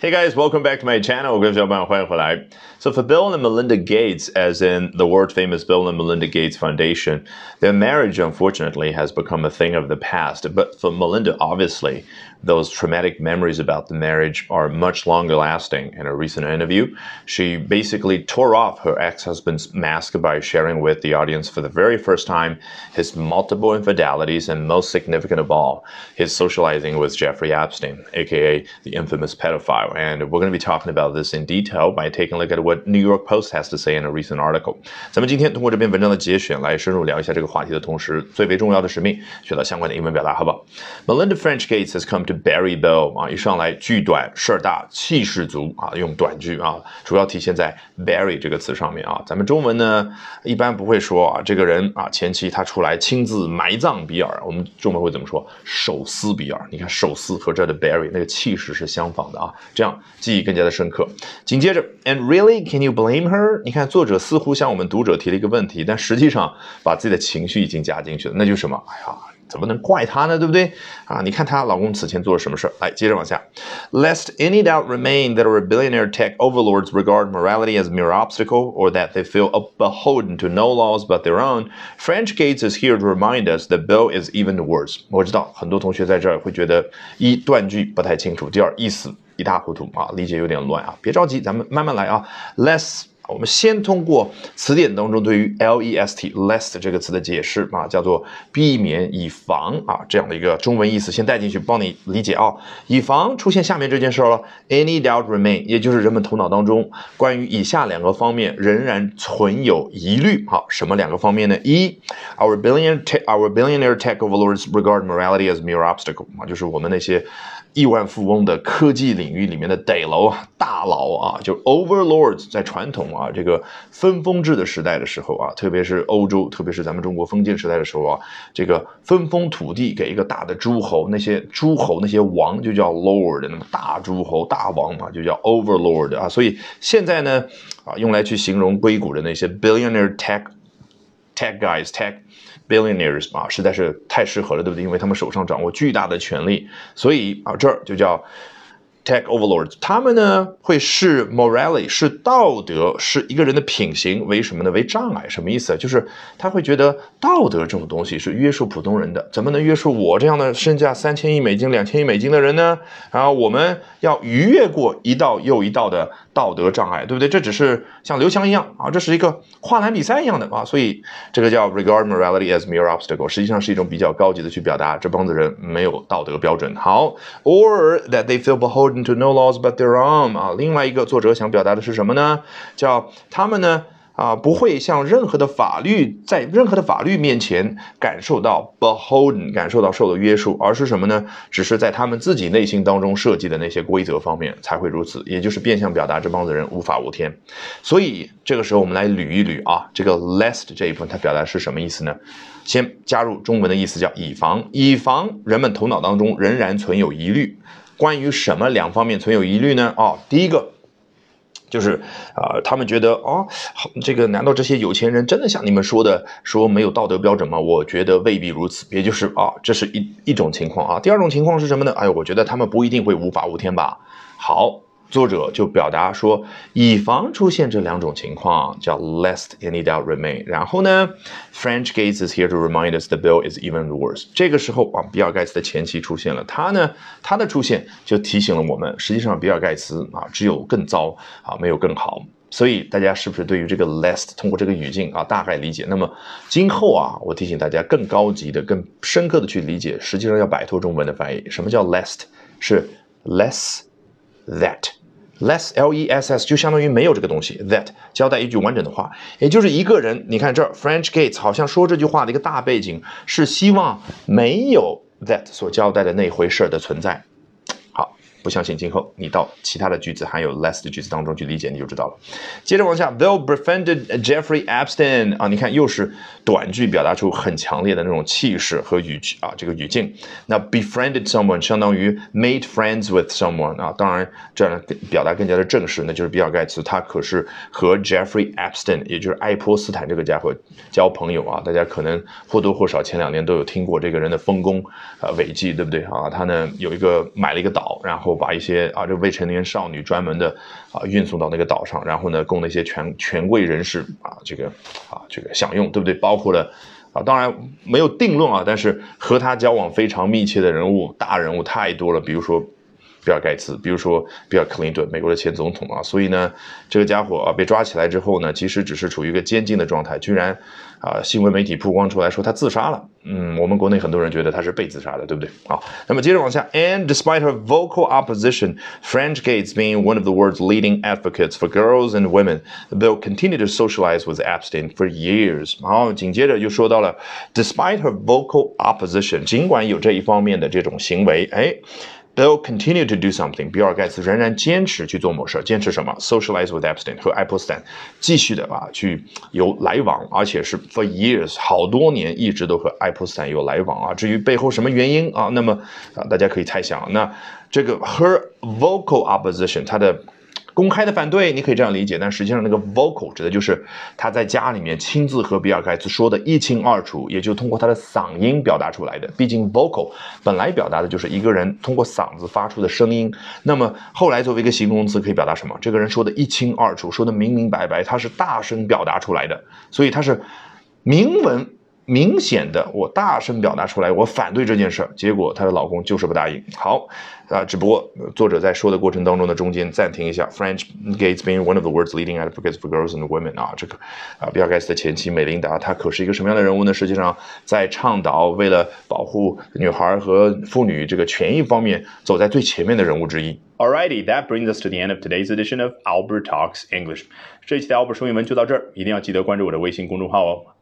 Hey guys, welcome back to my channel. So for Bill and Melinda Gates, as in the world famous Bill and Melinda Gates Foundation, their marriage unfortunately has become a thing of the past. But for Melinda, obviously, those traumatic memories about the marriage are much longer lasting. In a recent interview, she basically tore off her ex-husband's mask by sharing with the audience for the very first time his multiple infidelities and most significant of all, his socializing with Jeffrey Epstein, aka the infamous pedophile. And we're going to be talking about this in detail by taking a look at what New York Post has to say in a recent article. 咱们今天通过这篇文章的节选来深入聊一下这个话题的同时，最为重要的使命，学到相关的英文表达，好不好？Melinda French Gates has come to bury Bill 啊，一上来句短事儿大，气势足啊，用短句啊，主要体现在 bury 这个词上面啊。咱们中文呢，一般不会说啊，这个人啊，前期他出来亲自埋葬比尔，我们中文会怎么说？手撕比尔。你看手撕和这的 bury 那个气势是相仿的啊。这样记忆更加的深刻。紧接着，And really, can you blame her？你看作者似乎向我们读者提了一个问题，但实际上把自己的情绪已经加进去了，那就是什么？哎呀，怎么能怪她呢？对不对？啊，你看她老公此前做了什么事儿？来，接着往下。Lest any doubt remain that our billionaire tech overlords regard morality as a mere obstacle, or that they feel beholden to no laws but their own, French Gates is here to remind us that Bill is even worse。我知道很多同学在这儿会觉得一断句不太清楚，第二意思。一塌糊涂啊，理解有点乱啊，别着急，咱们慢慢来啊。Less， 我们先通过词典当中对于 L E S T less 这个词的解释啊，叫做避免、以防啊这样的一个中文意思，先带进去，帮你理解啊。以防出现下面这件事了，Any doubt remain，也就是人们头脑当中关于以下两个方面仍然存有疑虑。好，什么两个方面呢？一，Our billionaire our billionaire tech overlords regard morality as mere obstacle 啊，就是我们那些。亿万富翁的科技领域里面的得楼啊，大佬啊，就 overlords，在传统啊这个分封制的时代的时候啊，特别是欧洲，特别是咱们中国封建时代的时候啊，这个分封土地给一个大的诸侯，那些诸侯那些王就叫 lord，那么大诸侯大王嘛，就叫 overlord 啊。所以现在呢，啊，用来去形容硅谷的那些 billionaire tech tech guys tech。billionaires 啊，实在是太适合了，对不对？因为他们手上掌握巨大的权力，所以啊，这儿就叫。Tech overlords，他们呢会视 morality 是道德是一个人的品行为什么呢？为障碍，什么意思啊？就是他会觉得道德这种东西是约束普通人的，怎么能约束我这样的身价三千亿美金、两千亿美金的人呢？然后我们要逾越过一道又一道的道德障碍，对不对？这只是像刘翔一样啊，这是一个跨栏比赛一样的啊，所以这个叫 regard morality as mere obstacle，实际上是一种比较高级的去表达这帮子人没有道德标准。好，or that they feel beholden。To no laws but their own 啊，另外一个作者想表达的是什么呢？叫他们呢啊不会向任何的法律在任何的法律面前感受到 beholden 感受到受到约束，而是什么呢？只是在他们自己内心当中设计的那些规则方面才会如此，也就是变相表达这帮子人无法无天。所以这个时候我们来捋一捋啊，这个 lest 这一部分它表达是什么意思呢？先加入中文的意思叫以防，以防人们头脑当中仍然存有疑虑。关于什么两方面存有疑虑呢？哦，第一个就是啊，他们觉得哦，这个难道这些有钱人真的像你们说的说没有道德标准吗？我觉得未必如此，也就是啊，这是一一种情况啊。第二种情况是什么呢？哎，我觉得他们不一定会无法无天吧。好。作者就表达说，以防出现这两种情况，叫 lest any doubt remain。然后呢，French Gates is here to remind us the bill is even worse。这个时候啊，比尔盖茨的前妻出现了，他呢，他的出现就提醒了我们，实际上比尔盖茨啊，只有更糟啊，没有更好。所以大家是不是对于这个 lest 通过这个语境啊，大概理解？那么今后啊，我提醒大家更高级的、更深刻的去理解，实际上要摆脱中文的翻译。什么叫 lest？是 less that。Less l e s s 就相当于没有这个东西，that 交代一句完整的话，也就是一个人。你看这儿，French Gates 好像说这句话的一个大背景是希望没有 that 所交代的那回事的存在。好不相信，今后你到其他的句子含有 less 的句子当中去理解，你就知道了。接着往下，Bill befriended Jeffrey Epstein 啊，你看又是短句，表达出很强烈的那种气势和语啊这个语境。那 befriended someone 相当于 made friends with someone 啊，当然这样表达更加的正式，那就是比尔盖茨他可是和 Jeffrey Epstein，也就是爱泼斯坦这个家伙交朋友啊。大家可能或多或少前两年都有听过这个人的丰功呃伟绩，对不对啊？他呢有一个买了一个岛，然后然后把一些啊这未成年少女专门的啊运送到那个岛上，然后呢供那些权权贵人士啊这个啊这个享用，对不对？包括了啊，当然没有定论啊，但是和他交往非常密切的人物大人物太多了，比如说。比尔盖茨，比如说比尔克林顿，美国的前总统啊，所以呢，这个家伙啊被抓起来之后呢，其实只是处于一个监禁的状态，居然啊新闻媒体曝光出来说他自杀了。嗯，我们国内很多人觉得他是被自杀的，对不对？好，那么接着往下，and despite her vocal opposition, French Gates being one of the world's leading advocates for girls and women, they'll continue to socialize with Epstein for years。好，紧接着就说到了，despite her vocal opposition，尽管有这一方面的这种行为，哎。They'll continue to do something。比尔盖茨仍然坚持去做某事，坚持什么？Socialize with Epstein 和 Epstein，继续的啊去有来往，而且是 for years 好多年一直都和 Epstein 有来往啊。至于背后什么原因啊，那么啊大家可以猜想。那这个 her vocal opposition 她的。公开的反对，你可以这样理解，但实际上那个 vocal 指的就是他在家里面亲自和比尔盖茨说的一清二楚，也就通过他的嗓音表达出来的。毕竟 vocal 本来表达的就是一个人通过嗓子发出的声音，那么后来作为一个形容词可以表达什么？这个人说的一清二楚，说的明明白白，他是大声表达出来的，所以他是明文。明显的，我大声表达出来，我反对这件事儿。结果她的老公就是不答应。好，啊，只不过作者在说的过程当中的中间暂停一下。French Gates being one of the world's leading advocates for girls and women 啊，这个啊，比尔盖茨的前妻美琳达，她可是一个什么样的人物呢？实际上，在倡导为了保护女孩和妇女这个权益方面，走在最前面的人物之一。Alrighty, that brings us to the end of today's edition of Albert Talks English。这一期的 Albert 说英文就到这儿，一定要记得关注我的微信公众号哦。